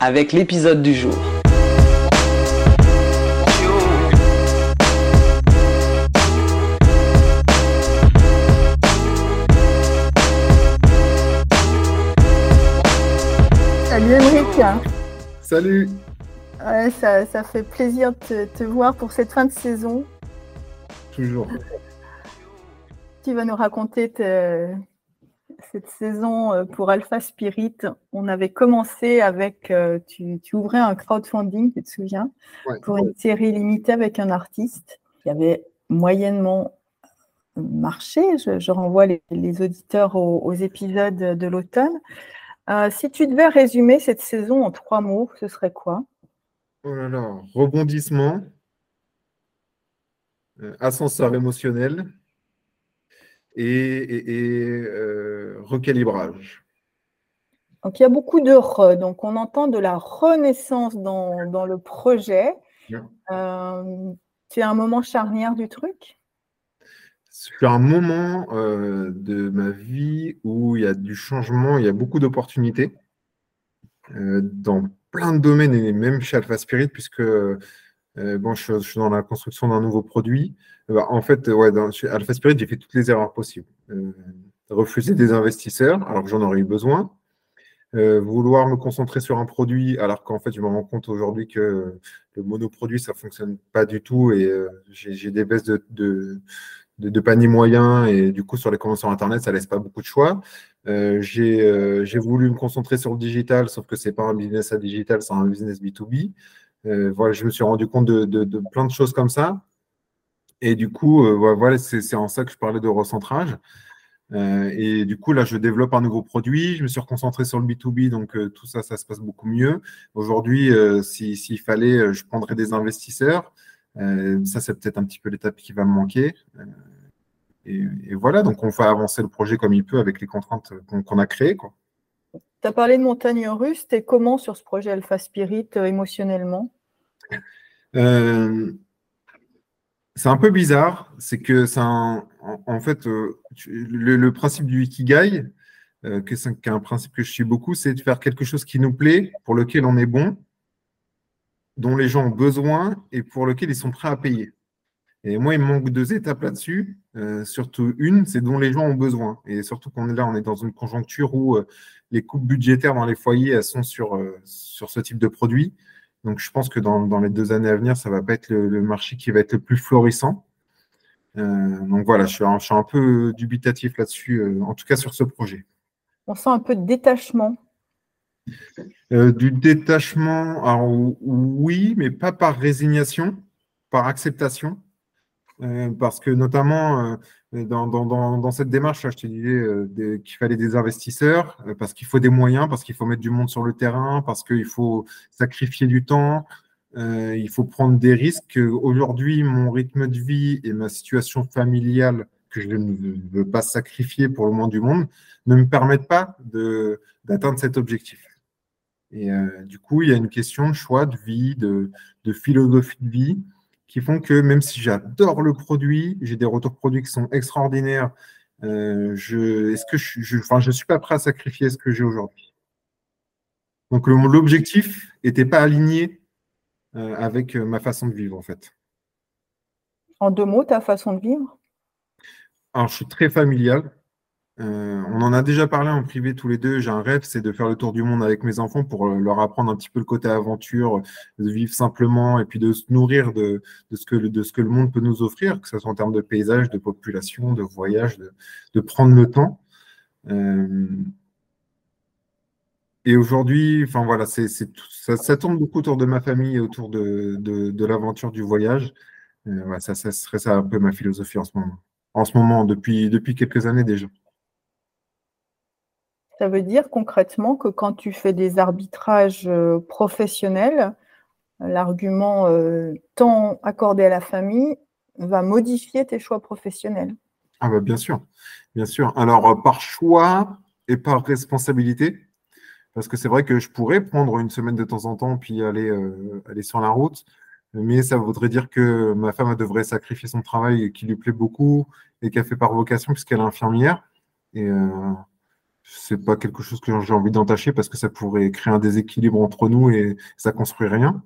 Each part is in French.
avec l'épisode du jour. Salut Émeric. Salut. Ouais, ça, ça fait plaisir de te, te voir pour cette fin de saison. Toujours. Tu vas nous raconter te- cette saison euh, pour Alpha Spirit. On avait commencé avec, euh, tu, tu ouvrais un crowdfunding, tu te souviens, Ouais. pour une série limitée avec un artiste qui avait moyennement marché. Je, je renvoie les, les auditeurs aux, aux épisodes de l'automne. Euh, si tu devais résumer cette saison en trois mots, ce serait quoi? Oh là là, rebondissement, ascenseur émotionnel et, et- et, euh, recalibrage. Donc, il y a beaucoup de re. Donc, on entend de la renaissance dans, dans le projet. Euh, c'est un moment charnière du truc? C'est un moment euh, de ma vie où il y a du changement, il y a beaucoup d'opportunités euh, dans plein de domaines et même chez Alpha Spirit, puisque euh, bon, je, suis dans la construction d'un nouveau produit. Euh, bah, en fait, ouais, chez Alpha Spirit, j'ai fait toutes les erreurs possibles. Euh, refuser des investisseurs alors que j'en aurais eu besoin. Vouloir me concentrer sur un produit alors qu'en fait, je me rends compte aujourd'hui que le monoproduit, ça fonctionne pas du tout et j'ai des baisses de, de, de, panier moyen et du coup, sur les commandes sur Internet, ça laisse pas beaucoup de choix. J'ai voulu me concentrer sur le digital, sauf que c'est pas un business à digital, c'est un business B2B. Euh, voilà, je me suis rendu compte de, plein de choses comme ça. Et du coup, euh, voilà, c'est en ça que je parlais de recentrage. Euh, et du coup, là, je développe un nouveau produit. Je me suis reconcentré sur le B2B, donc tout ça, ça se passe beaucoup mieux. Aujourd'hui, si- s'il fallait, je prendrais des investisseurs. Ça, c'est peut-être un petit peu l'étape qui va me manquer. Et, voilà, donc on fait avancer le projet comme il peut avec les contraintes qu'on a créées. Tu as parlé de montagne russe. T'es comment sur ce projet Alpha Spirit euh, émotionnellement? Euh, c'est un peu bizarre, c'est que un, en, en fait, euh, le, le principe du Ikigai, qui est un principe que je suis beaucoup, c'est de faire quelque chose qui nous plaît, pour lequel on est bon, dont les gens ont besoin et pour lequel ils sont prêts à payer. Et moi, il me manque deux étapes là-dessus, euh, surtout une, c'est dont les gens ont besoin. Et surtout qu'on est là, on est dans une conjoncture où euh, les coupes budgétaires dans les foyers, elles sont sur, euh, sur ce type de produit. Donc, je pense que dans, dans les deux années à venir, ça va pas être le, le marché qui va être le plus florissant. Donc voilà, je suis, un, je suis un peu dubitatif là-dessus, en tout cas sur ce projet. On sent un peu de détachement. Du détachement, alors oui, mais pas par résignation, par acceptation. Euh, parce que notamment euh, dans, cette démarche, là, je te disais euh, qu'il fallait des investisseurs, parce qu'il faut des moyens, parce qu'il faut mettre du monde sur le terrain, parce qu'il faut sacrifier du temps, il faut prendre des risques. Aujourd'hui, mon rythme de vie et ma situation familiale, que je ne veux pas sacrifier pour le moins du monde, ne me permettent pas d'atteindre cet objectif. Et du coup, il y a une question de choix de vie, de philosophie de vie, qui font que même si j'adore le produit, j'ai des retours produits qui sont extraordinaires, euh, je, est-ce que je, je, enfin, je suis pas prêt à sacrifier ce que j'ai aujourd'hui. Donc l'objectif n'était pas aligné euh, avec euh, ma façon de vivre en fait. En deux mots, ta façon de vivre? Alors je suis très familial. Euh, on en a déjà parlé en privé tous les deux. J'ai un rêve, c'est de faire le tour du monde avec mes enfants pour euh, leur apprendre un petit peu le côté aventure, de vivre simplement et puis de se nourrir de, de ce, que, de ce que le monde peut nous offrir, que ce soit en termes de paysage, de population, de voyage, de, de prendre le temps. Euh, et aujourd'hui, enfin voilà, c'est, ça, ça tourne beaucoup autour de ma famille et autour de, de, l'aventure du voyage. Euh, ça, ça serait ça un peu ma philosophie en ce moment. En ce moment, depuis, depuis quelques années déjà. Ça veut dire concrètement que quand tu fais des arbitrages euh, professionnels, l'argument euh, temps accordé à la famille va modifier tes choix professionnels. Ah bah bien sûr, bien sûr. Alors euh, par choix et par responsabilité, parce que c'est vrai que je pourrais prendre une semaine de temps en temps puis aller, aller sur la route, mais ça voudrait dire que ma femme devrait sacrifier son travail qui lui plaît beaucoup et qu'elle fait par vocation puisqu'elle est infirmière. Et c'est pas quelque chose que j'ai envie d'entacher parce que ça pourrait créer un déséquilibre entre nous et ça construit rien.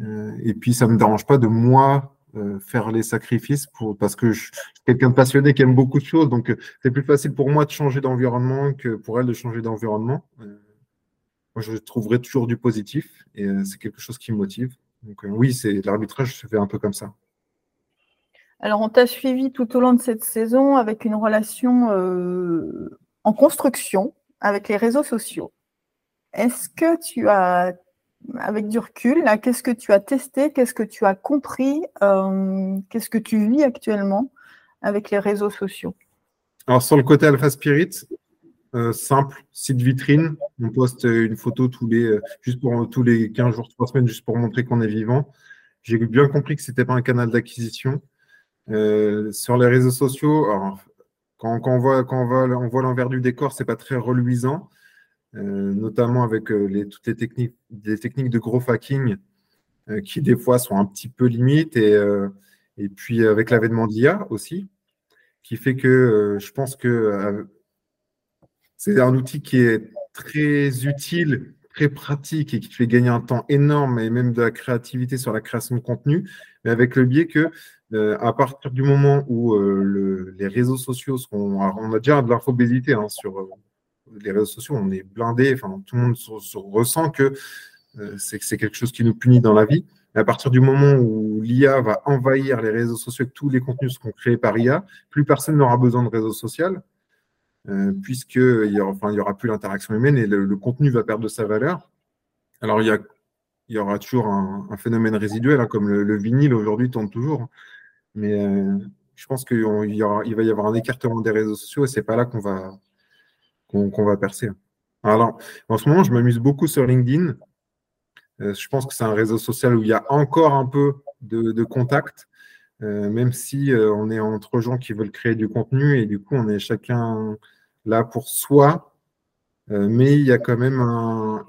Euh, et puis ça me dérange pas de moi euh, faire les sacrifices pour parce que je, suis quelqu'un de passionné qui aime beaucoup de choses, donc euh, c'est plus facile pour moi de changer d'environnement que pour elle de changer d'environnement. moi, je trouverai toujours du positif et c'est quelque chose qui me motive. Donc oui, c'est l'arbitrage se fait un peu comme ça. Alors, on t'a suivi tout au long de cette saison avec une relation en construction avec les réseaux sociaux. Est-ce que tu as, avec du recul, qu'est-ce que tu as testé, qu'est-ce que tu as compris, euh, qu'est-ce que tu vis actuellement avec les réseaux sociaux? Alors sur le côté Alpha Spirit, euh, simple, site vitrine, on poste une photo tous les, euh, juste pour tous les 15 jours, 3 semaines, juste pour montrer qu'on est vivant. J'ai bien compris que ce n'était pas un canal d'acquisition. sur les réseaux sociaux, alors, quand, on voit, quand on voit, l'envers du décor, c'est pas très reluisant, euh, notamment avec euh, les, toutes les techniques, des techniques de gros hacking euh, qui des fois sont un petit peu limites et, et puis avec l'avènement d'IA aussi, qui fait que je pense que c'est un outil qui est très utile, très pratique et qui fait gagner un temps énorme et même de la créativité sur la création de contenu, mais avec le biais que euh, à partir du moment où euh, les réseaux sociaux seront. on a déjà de l'infobésité hein, sur euh, les réseaux sociaux, on est blindé, enfin, tout le monde se, ressent que c'est quelque chose qui nous punit dans la vie. à partir du moment où l'IA va envahir les réseaux sociaux et tous les contenus seront créés par IA, plus personne n'aura besoin de réseau social, puisqu'il n'y aura, aura plus l'interaction humaine et le, contenu va perdre de sa valeur. Alors, il y, aura toujours un, phénomène résiduel, hein, comme le, le vinyle aujourd'hui tourne toujours. Mais euh, je pense qu'il il va y avoir un écartement des réseaux sociaux et c'est pas là qu'on va, percer. Alors, en ce moment, je m'amuse beaucoup sur LinkedIn. Euh, je pense que c'est un réseau social où il y a encore un peu de, contact, euh, même si on est entre gens qui veulent créer du contenu et du coup, on est chacun là pour soi. mais il y a quand même un,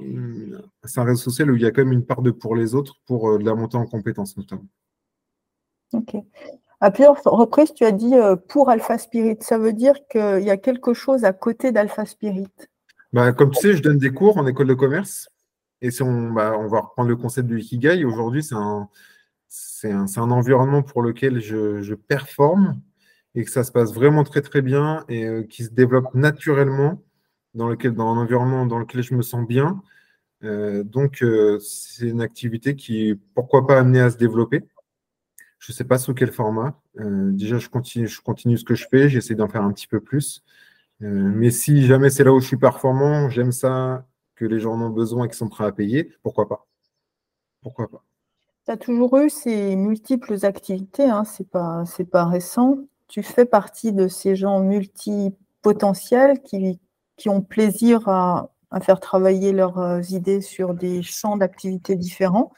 c'est un réseau social où il y a quand même une part de pour les autres pour de la montée en compétences notamment. Ok. À plusieurs reprises, tu as dit euh, pour Alpha Spirit. Ça veut dire qu'il y a quelque chose à côté d'Alpha Spirit. Bah, comme tu sais, je donne des cours en école de commerce. Et si on, bah, on va reprendre le concept du Ikigai, aujourd'hui, c'est un, un, environnement pour lequel je, performe et que ça se passe vraiment très très bien et euh, qui se développe naturellement, dans, lequel, dans un environnement dans lequel je me sens bien. Euh, donc, c'est une activité qui, pourquoi pas, amenée à se développer. Je ne sais pas sous quel format. Euh, déjà, je continue, je continue ce que je fais, j'essaie d'en faire un petit peu plus. Euh, mais si jamais c'est là où je suis performant, j'aime ça, que les gens en ont besoin et qu'ils sont prêts à payer, pourquoi pas? Pourquoi pas? Toujours eu ces multiples activités, hein, ce n'est pas, pas récent. Tu fais partie de ces gens multipotentiels qui, qui ont plaisir à, à faire travailler leurs euh, idées sur des champs d'activités différents.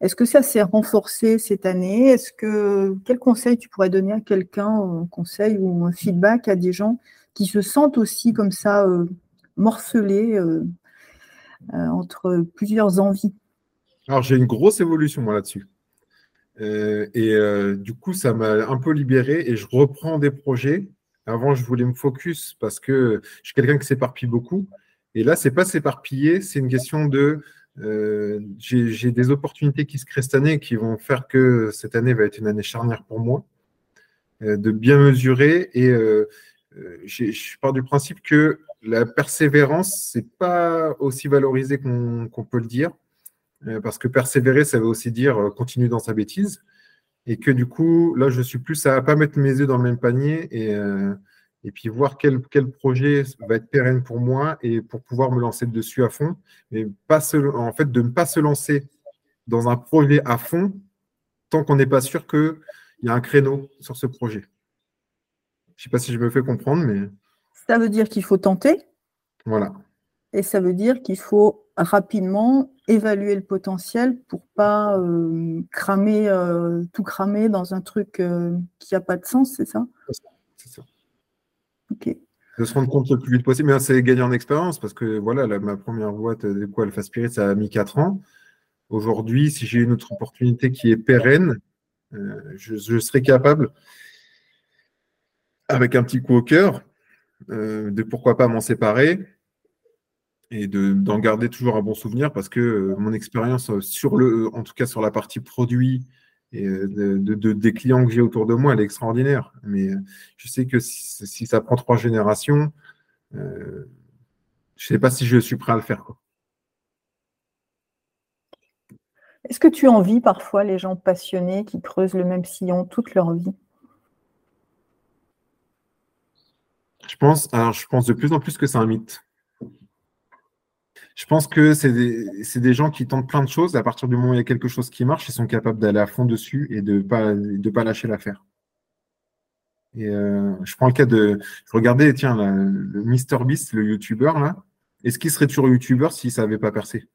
Est-ce que ça s'est renforcé cette année? Est-ce que quel conseil tu pourrais donner à quelqu'un, un conseil ou un feedback à des gens qui se sentent aussi comme ça euh, morcelés euh, entre plusieurs envies Alors j'ai une grosse évolution moi là-dessus. et du coup, ça m'a un peu libéré et je reprends des projets. Avant, je voulais me focus parce que je suis quelqu'un qui s'éparpille beaucoup. Et là, c'est pas s'éparpiller, c'est une question de euh, j'ai des opportunités qui se créent cette année qui vont faire que cette année va être une année charnière pour moi, euh, de bien mesurer. Et euh, je pars du principe que la persévérance, c'est pas aussi valorisé qu'on peut le dire, parce que persévérer, ça veut aussi dire continuer dans sa bêtise. Et que du coup, là, je suis plus à pas mettre mes œufs dans le même panier et et puis voir quel, quel, projet va être pérenne pour moi et pour pouvoir me lancer dessus à fond. Mais pas en fait, de ne pas se lancer dans un projet à fond tant qu'on n'est pas sûr qu'il y a un créneau sur ce projet. Je ne sais pas si je me fais comprendre, mais. Ça veut dire qu'il faut tenter Voilà. Et ça veut dire qu'il faut rapidement évaluer le potentiel pour pas euh, cramer, euh, tout cramer dans un truc euh, qui n'a pas de sens, c'est ça? C'est ça. Ok. De se rendre compte le plus vite possible. Mais c'est gagner en expérience parce que voilà, ma première boîte de quoi Alpha Spirit, ça a mis 4 ans. Aujourd'hui, si j'ai une autre opportunité qui est pérenne, je, je, serai capable, avec un petit coup au cœur, de pourquoi pas m'en séparer et d'en garder toujours un bon souvenir parce que euh, mon expérience euh, sur le, en tout cas sur la partie produit et euh, de, des clients que j'ai autour de moi, elle est extraordinaire. Mais je sais que si, ça prend trois générations, je ne sais pas si je suis prêt à le faire. Est-ce que tu envies parfois les gens passionnés qui creusent le même sillon toute leur vie? Je pense, alors je pense de plus en plus que c'est un mythe. Je pense que c'est des, gens qui tentent plein de choses. À partir du moment où il y a quelque chose qui marche, ils sont capables d'aller à fond dessus et de ne pas, de pas lâcher l'affaire. Et euh, je prends le cas de. Regardez, tiens, le Mr Beast, le YouTuber, là. Est-ce qu'il serait toujours YouTuber s'il ne savait pas percer?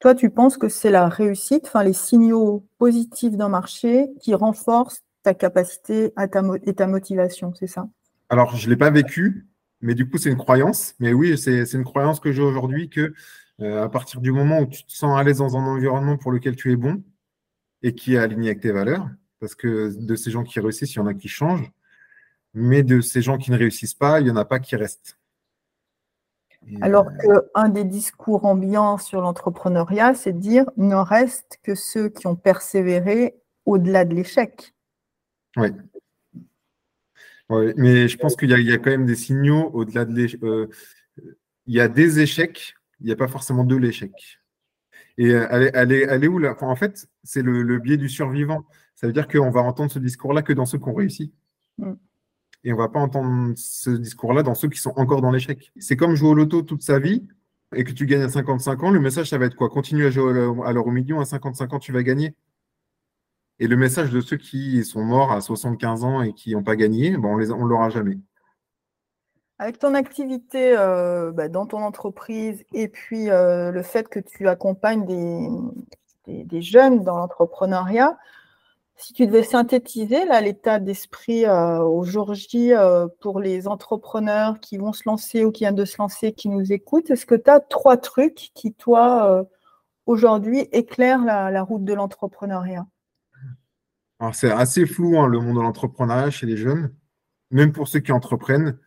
Toi, tu penses que c'est la réussite, enfin les signaux positifs d'un marché qui renforcent ta capacité à ta et ta motivation, c'est ça? Alors, je ne l'ai pas vécu, mais du coup, c'est une croyance. Mais oui, c'est une croyance que j'ai aujourd'hui que euh, à partir du moment où tu te sens à l'aise dans un environnement pour lequel tu es bon et qui est aligné avec tes valeurs, parce que de ces gens qui réussissent, il y en a qui changent, mais de ces gens qui ne réussissent pas, il n'y en a pas qui restent. Alors euh, qu'un des discours ambiants sur l'entrepreneuriat, c'est de dire ne reste que ceux qui ont persévéré au-delà de l'échec. Oui, mais je pense qu'il y, a quand même des signaux au-delà de l'échec. Euh, il y a des échecs, il n'y a pas forcément de l'échec. Et euh, elle est, elle, est, où là? En fait, c'est le, biais du survivant. Ça veut dire qu'on va entendre ce discours-là que dans ceux qui ont réussi. Mm. Et on ne va pas entendre ce discours-là dans ceux qui sont encore dans l'échec. C'est comme jouer au loto toute sa vie et que tu gagnes à 55 ans. Le message, ça va être quoi? Continue à jouer à l'heure au million, à 55 ans, tu vas gagner. Et le message de ceux qui sont morts à 75 ans et qui n'ont pas gagné, bon, on ne l'aura jamais. Avec ton activité euh, bah, dans ton entreprise et puis euh, le fait que tu accompagnes des, jeunes dans l'entrepreneuriat, si tu devais synthétiser l'état d'esprit euh, aujourd'hui pour les entrepreneurs qui vont se lancer ou qui viennent de se lancer, qui nous écoutent, est-ce que tu as trois trucs qui, toi, aujourd'hui, éclairent la route de l'entrepreneuriat? C'est assez flou, hein, le monde de l'entrepreneuriat chez les jeunes, même pour ceux qui entreprennent.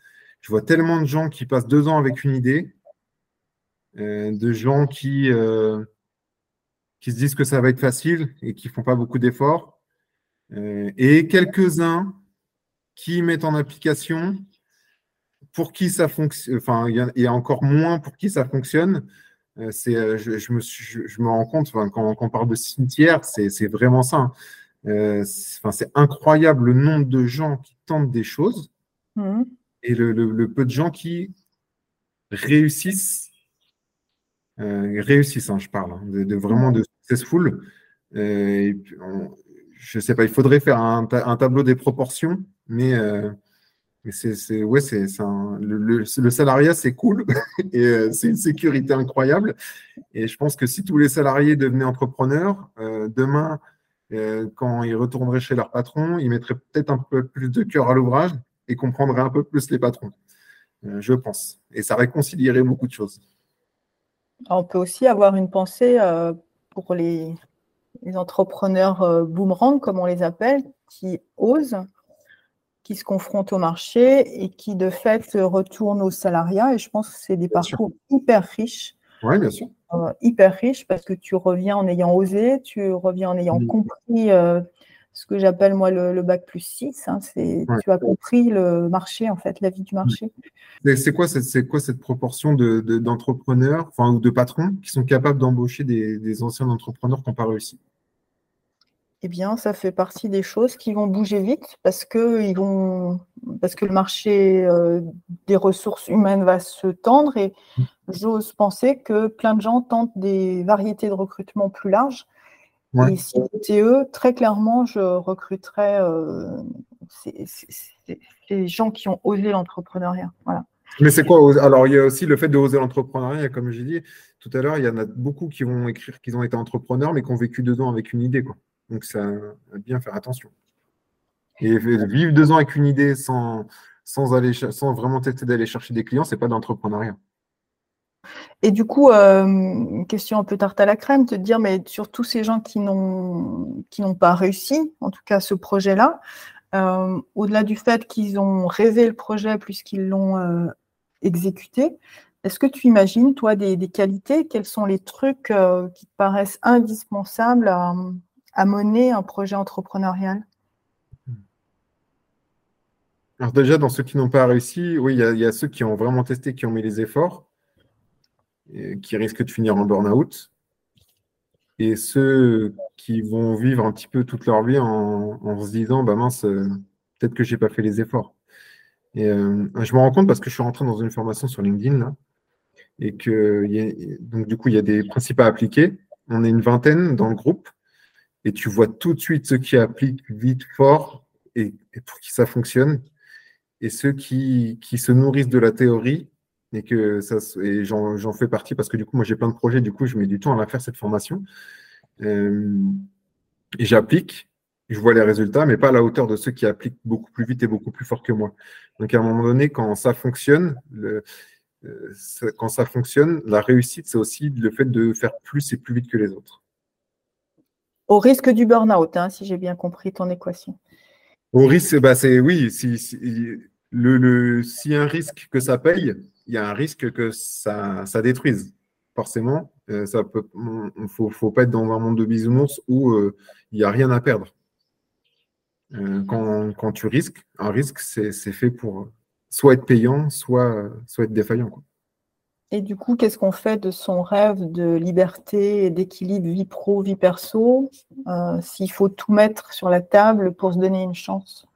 Je vois tellement de gens qui passent deux ans avec une idée, euh, de gens qui, euh, qui se disent que ça va être facile et qui ne font pas beaucoup d'efforts, euh, et quelques-uns qui mettent en application pour qui ça fonctionne, enfin, il y, a encore moins pour qui ça fonctionne. c'est, je, me je, rends compte, quand, on parle de cimetière, c'est vraiment ça. Hein. Euh, c'est incroyable le nombre de gens qui tentent des choses mmh. et le, peu de gens qui réussissent. Euh, réussissent, hein, je parle, hein, de, vraiment de successful. Euh, je ne sais pas, il faudrait faire un, tableau des proportions, mais, mais c'est, ouais, c'est, le, le, salariat, c'est cool et c'est une sécurité incroyable. Et je pense que si tous les salariés devenaient entrepreneurs, demain, euh, quand ils retourneraient chez leur patron, ils mettraient peut-être un peu plus de cœur à l'ouvrage et comprendraient un peu plus les patrons, euh, je pense. Et ça réconcilierait beaucoup de choses. On peut aussi avoir une pensée euh, pour les, entrepreneurs boomerang, comme on les appelle, qui osent, qui se confrontent au marché et qui de fait retournent au salariat. Et je pense que c'est des parcours hyper riches. Oui, bien sûr. Euh, hyper riche parce que tu reviens en ayant osé, tu reviens en ayant compris euh, ce que j'appelle moi le, bac plus 6. Hein, c'est, Tu as compris le marché, en fait, la vie du marché. C'est quoi, c'est quoi cette proportion de, d'entrepreneurs enfin, ou de patrons qui sont capables d'embaucher des, des anciens entrepreneurs qui n'ont pas réussi? Eh bien, ça fait partie des choses qui vont bouger vite parce que, ils vont, parce que le marché euh, des ressources humaines va se tendre et mmh. j'ose penser que plein de gens tentent des variétés de recrutement plus larges. Et si c'était eux, très clairement, je recruterais euh, ces, gens qui ont osé l'entrepreneuriat. Voilà. Mais c'est quoi Alors, il y a aussi le fait de oser l'entrepreneuriat, comme j'ai dit tout à l'heure, il y en a beaucoup qui vont écrire qu'ils ont été entrepreneurs, mais qui ont vécu deux ans avec une idée. Quoi. Donc, ça bien faire attention. Et vivre deux ans avec une idée sans, aller, vraiment tester d'aller chercher des clients, c'est pas d'entrepreneuriat. Et du coup, euh, question un peu tarte à la crème, te dire, mais sur tous ces gens qui n'ont pas réussi, en tout cas ce projet-là, euh, au-delà du fait qu'ils ont rêvé le projet plus qu'ils l'ont euh, exécuté, est-ce que tu imagines, toi, des, qualités? Quels sont les trucs qui te paraissent indispensables à, à, mener un projet entrepreneurial Alors déjà, dans ceux qui n'ont pas réussi, oui, il y, a ceux qui ont vraiment testé, qui ont mis les efforts, qui risquent de finir en burn-out. Et ceux qui vont vivre un petit peu toute leur vie en, se disant, bah mince, euh, peut-être que je n'ai pas fait les efforts. Euh, je me rends compte parce que je suis rentré dans une formation sur LinkedIn, et que donc du coup, il y a des principes à appliquer. On est une vingtaine dans le groupe, et tu vois tout de suite ceux qui appliquent vite, fort, et pour qui ça fonctionne, et ceux qui, qui, se nourrissent de la théorie et que ça et j'en fais partie parce que du coup moi j'ai plein de projets. Du coup je mets du temps à la faire cette formation. Euh, et j'applique. Je vois les résultats mais pas à la hauteur de ceux qui appliquent beaucoup plus vite et beaucoup plus fort que moi. Donc à un moment donné quand ça fonctionne euh, quand ça fonctionne la réussite c'est aussi le fait de faire plus et plus vite que les autres au risque du burn-out hein, si j'ai bien compris ton équation au risque bah c'est oui si, si le, y a un risque que ça paye, il y a un risque que ça, détruise. Forcément, euh, ça peut, faut, pas être dans un monde de bisounours où euh, il n'y a rien à perdre. Euh, quand, tu risques, un risque, c'est, fait pour soit être payant, soit, soit être défaillant. Et du coup, qu'est-ce qu'on fait de son rêve de liberté et d'équilibre vie pro, vie perso, s'il faut tout mettre sur la table pour se donner une chance?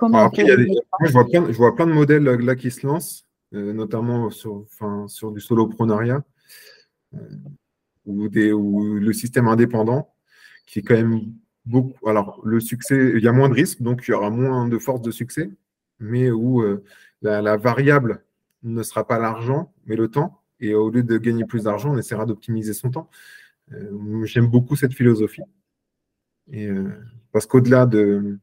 Je, vois plein, de modèles là qui se lancent, euh, notamment sur, sur du soloprenariat euh, ou, des, ou le système indépendant, qui est quand même beaucoup. Alors, le succès, il y a moins de risques, donc il y aura moins de force de succès, mais où euh, la, variable ne sera pas l'argent, mais le temps. Et au lieu de gagner plus d'argent, on essaiera d'optimiser son temps. J'aime beaucoup cette philosophie. Et, parce qu'au-delà de,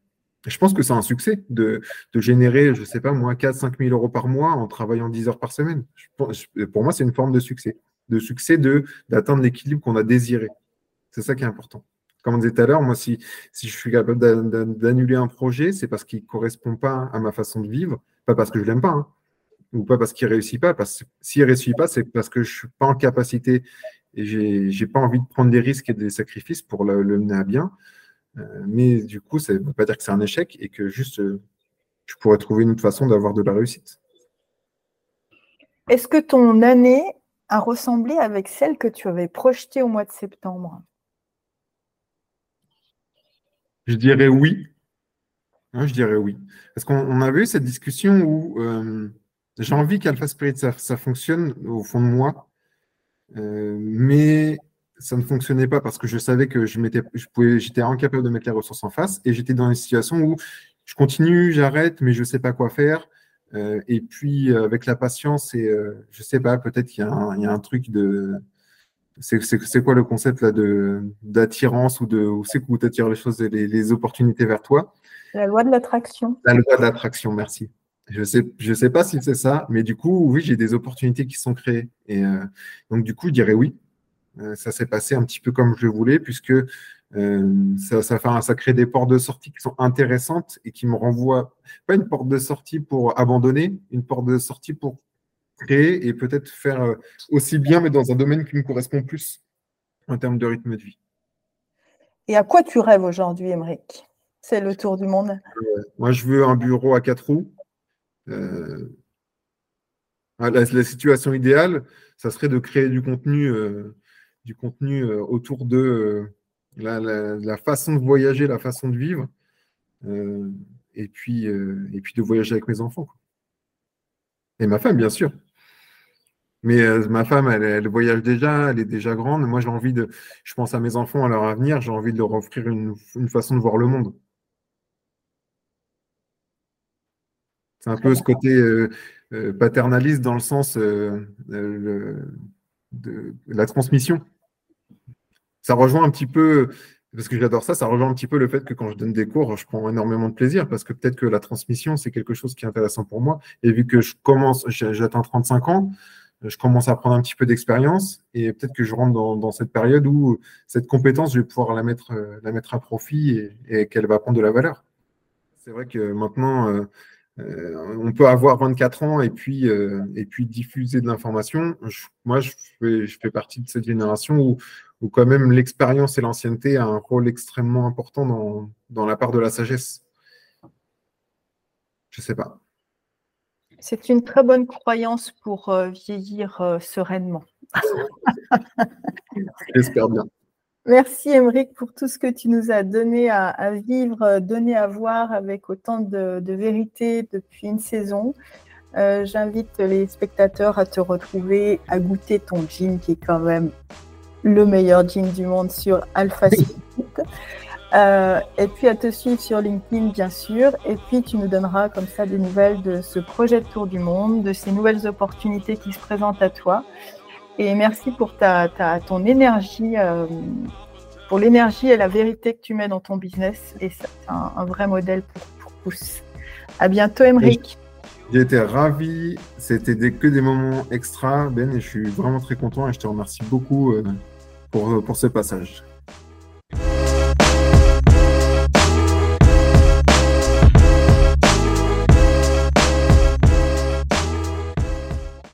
je pense que c'est un succès de, générer, je sais pas, moi, 4-5 000 euros par mois en travaillant 10 heures par semaine. pour moi, c'est une forme de succès. De succès d'atteindre l'équilibre qu'on a désiré. C'est ça qui est important. Comme on disait tout à l'heure, moi, si, si je suis capable d'annuler un projet, c'est parce qu'il ne correspond pas à ma façon de vivre, pas parce que je ne l'aime pas, hein, ou pas parce qu'il ne réussit pas. Parce s'il ne réussit pas, c'est parce que je ne suis pas en capacité et je n'ai pas envie de prendre des risques et des sacrifices pour le mener à bien. Euh, mais du coup, ça ne veut pas dire que c'est un échec et que juste euh, tu pourrais trouver une autre façon d'avoir de la réussite. Est-ce que ton année a ressemblé avec celle que tu avais projetée au mois de septembre? Je dirais oui. Hein, je dirais oui. Parce qu'on avait eu cette discussion où euh, j'ai envie qu'Alpha Spirit, ça, ça, fonctionne au fond de moi. mais ça ne fonctionnait pas parce que je savais que je m'étais, je pouvais, j'étais incapable de mettre les ressources en face et j'étais dans une situation où je continue, j'arrête, mais je ne sais pas quoi faire. Euh, et puis euh, avec la patience et euh, je sais pas, peut-être qu'il y, a un truc de, c'est quoi le concept là d'attirance ou de où c'est que tu attires les choses et les, opportunités vers toi? La loi de l'attraction. La loi de l'attraction, merci. Je sais, je sais pas si c'est ça, mais du coup, oui, j'ai des opportunités qui sont créées. Et donc, du coup, je dirais oui. Euh, ça s'est passé un petit peu comme je le voulais, puisque euh, ça, ça, crée des portes de sortie qui sont intéressantes et qui me renvoient, pas une porte de sortie pour abandonner, une porte de sortie pour créer et peut-être faire euh, aussi bien, mais dans un domaine qui me correspond plus en termes de rythme de vie. Et à quoi tu rêves aujourd'hui, Émeric? C'est le tour du monde. moi, je veux un bureau à quatre roues. La, situation idéale, ça serait de créer du contenu du contenu euh, autour de euh, la, façon de voyager, la façon de vivre, euh, et, puis, et puis de voyager avec mes enfants. Et ma femme, bien sûr. Mais ma femme, elle, voyage déjà, elle est déjà grande. Moi, j'ai envie de, je pense à mes enfants, à leur avenir, j'ai envie de leur offrir une, façon de voir le monde. Un peu ce côté euh, euh, paternaliste dans le sens de la transmission. Ça rejoint un petit peu, parce que j'adore ça, ça rejoint un petit peu le fait que quand je donne des cours, je prends énormément de plaisir parce que peut-être que la transmission, c'est quelque chose qui est intéressant pour moi. Et vu que je commence, j'atteins 35 ans, je commence à prendre un petit peu d'expérience et peut-être que je rentre dans, cette période où cette compétence, je vais pouvoir la mettre, euh, la mettre à profit et, qu'elle va prendre de la valeur. C'est vrai que maintenant, euh, euh, on peut avoir 24 ans et puis, et puis diffuser de l'information. Moi, je fais, je fais, partie de cette génération où, où quand même l'expérience et l'ancienneté a un rôle extrêmement important dans, dans la part de la sagesse. Je ne sais pas. C'est une très bonne croyance pour euh, vieillir euh, sereinement. J'espère bien. Merci Émeric pour tout ce que tu nous as donné à, vivre, euh, donné à voir avec autant de, vérité depuis une saison. J'invite les spectateurs à te retrouver, à goûter ton gin qui est quand même le meilleur gin du monde sur Alpha euh, et puis à te suivre sur LinkedIn, bien sûr. Et puis tu nous donneras comme ça des nouvelles de ce projet de tour du monde, de ces nouvelles opportunités qui se présentent à toi. Et merci pour ta, ta ton énergie, euh, pour l'énergie et la vérité que tu mets dans ton business. Et c'est un, vrai modèle pour, tous. À bientôt, Emeric. Été ravi. C'était que des moments extra, Ben, et je suis vraiment très content et je te remercie beaucoup euh, pour, pour ce passage.